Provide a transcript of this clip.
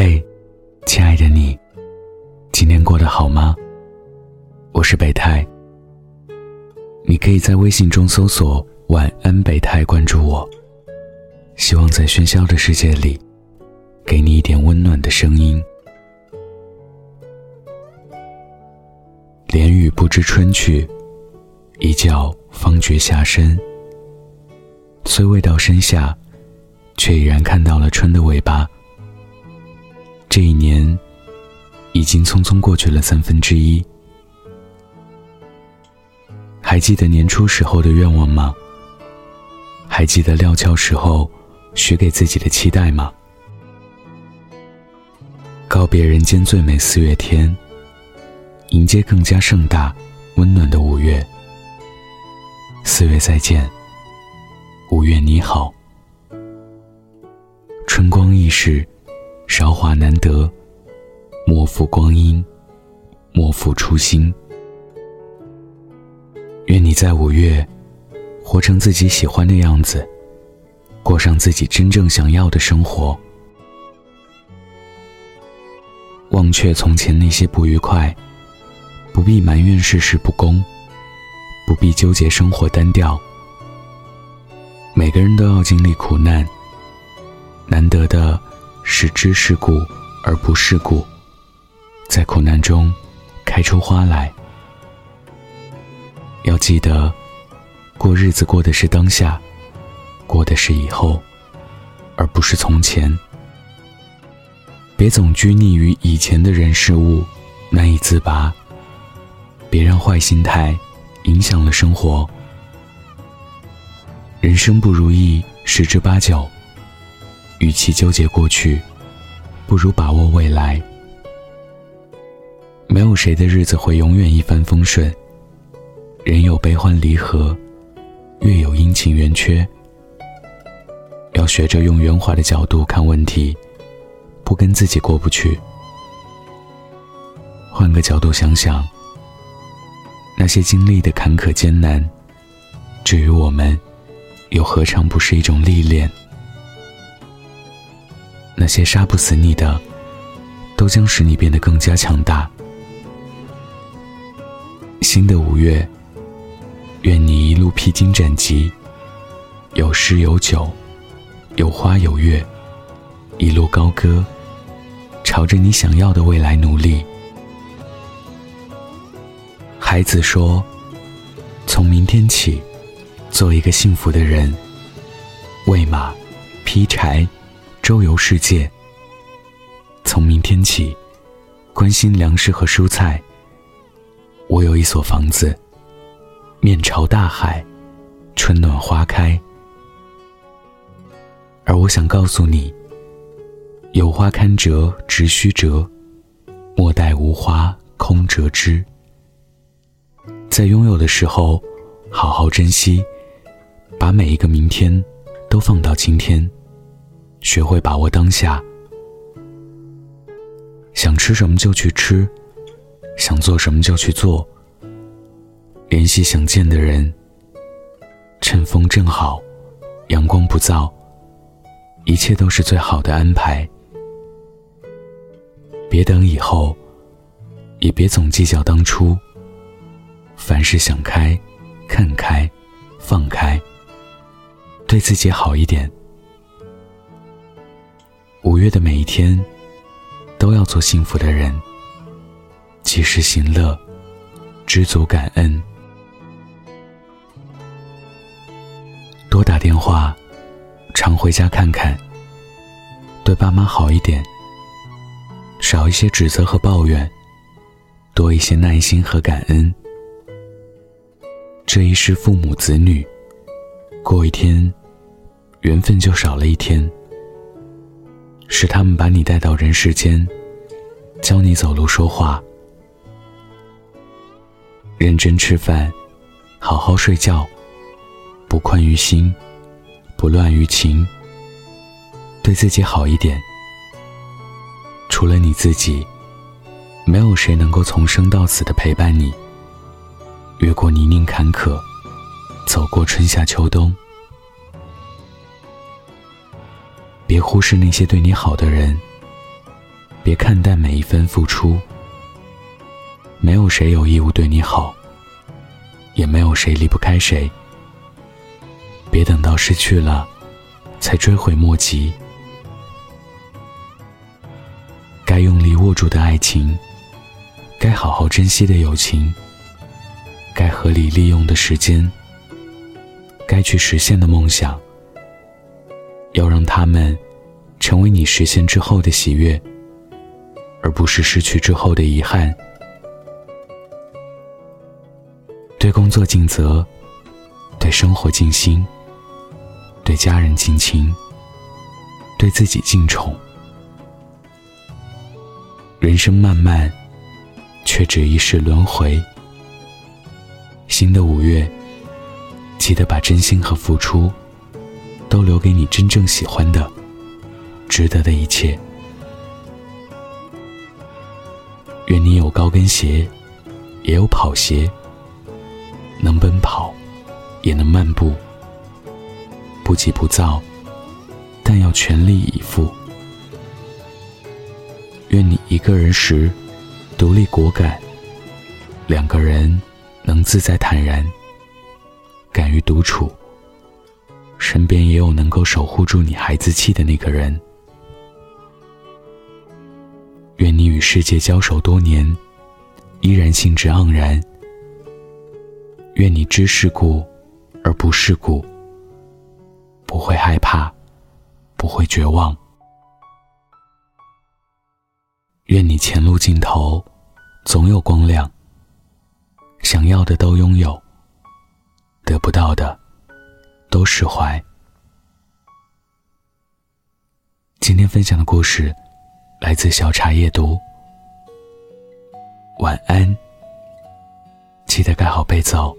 嘿，亲爱的你，今天过得好吗？我是北太，你可以在微信中搜索“晚安北太”，关注我。希望在喧嚣的世界里，给你一点温暖的声音。连雨不知春去，一觉方觉夏深。虽未到深夏，却已然看到了春的尾巴。这一年，已经匆匆过去了三分之一。还记得年初时候的愿望吗？还记得料峭时候许给自己的期待吗？告别人间最美四月天，迎接更加盛大、温暖的五月。四月再见，五月你好。春光易逝。韶华难得，莫负光阴，莫负初心。愿你在五月，活成自己喜欢的样子，过上自己真正想要的生活。忘却从前那些不愉快，不必埋怨世事不公，不必纠结生活单调。每个人都要经历苦难，难得的。是知世故而不世故，在苦难中开出花来。要记得，过日子过的是当下，过的是以后，而不是从前。别总拘泥于以前的人事物，难以自拔。别让坏心态影响了生活。人生不如意十之八九。与其纠结过去，不如把握未来。没有谁的日子会永远一帆风顺，人有悲欢离合，月有阴晴圆缺。要学着用圆滑的角度看问题，不跟自己过不去。换个角度想想，那些经历的坎坷艰难，至于我们，又何尝不是一种历练？那些杀不死你的，都将使你变得更加强大。新的五月，愿你一路披荆斩棘，有诗有酒，有花有月，一路高歌，朝着你想要的未来努力。孩子说：“从明天起，做一个幸福的人，喂马，劈柴。”周游世界。从明天起，关心粮食和蔬菜。我有一所房子，面朝大海，春暖花开。而我想告诉你，有花堪折直须折，莫待无花空折枝。在拥有的时候，好好珍惜，把每一个明天都放到今天。学会把握当下，想吃什么就去吃，想做什么就去做。联系想见的人，趁风正好，阳光不燥，一切都是最好的安排。别等以后，也别总计较当初。凡事想开，看开，放开，对自己好一点。五月的每一天，都要做幸福的人。及时行乐，知足感恩，多打电话，常回家看看。对爸妈好一点，少一些指责和抱怨，多一些耐心和感恩。这一世父母子女，过一天，缘分就少了一天。是他们把你带到人世间，教你走路说话，认真吃饭，好好睡觉，不困于心，不乱于情，对自己好一点。除了你自己，没有谁能够从生到死的陪伴你，越过泥泞坎坷，走过春夏秋冬。别忽视那些对你好的人，别看淡每一分付出。没有谁有义务对你好，也没有谁离不开谁。别等到失去了，才追悔莫及。该用力握住的爱情，该好好珍惜的友情，该合理利用的时间，该去实现的梦想，要让他们成为你实现之后的喜悦，而不是失去之后的遗憾。对工作尽责，对生活尽心，对家人尽情，对自己尽宠。人生漫漫，却只一世轮回。新的五月，记得把真心和付出，都留给你真正喜欢的、值得的一切。愿你有高跟鞋，也有跑鞋，能奔跑，也能漫步，不急不躁，但要全力以赴。愿你一个人时，独立果敢；两个人能自在坦然，敢于独处。身边也有能够守护住你孩子气的那个人。愿你与世界交手多年，依然兴致盎然。愿你知世故而不世故，不会害怕，不会绝望。愿你前路尽头，总有光亮。想要的都拥有，得不到的都释怀。今天分享的故事来自小茶夜读。晚安，记得盖好被子哦。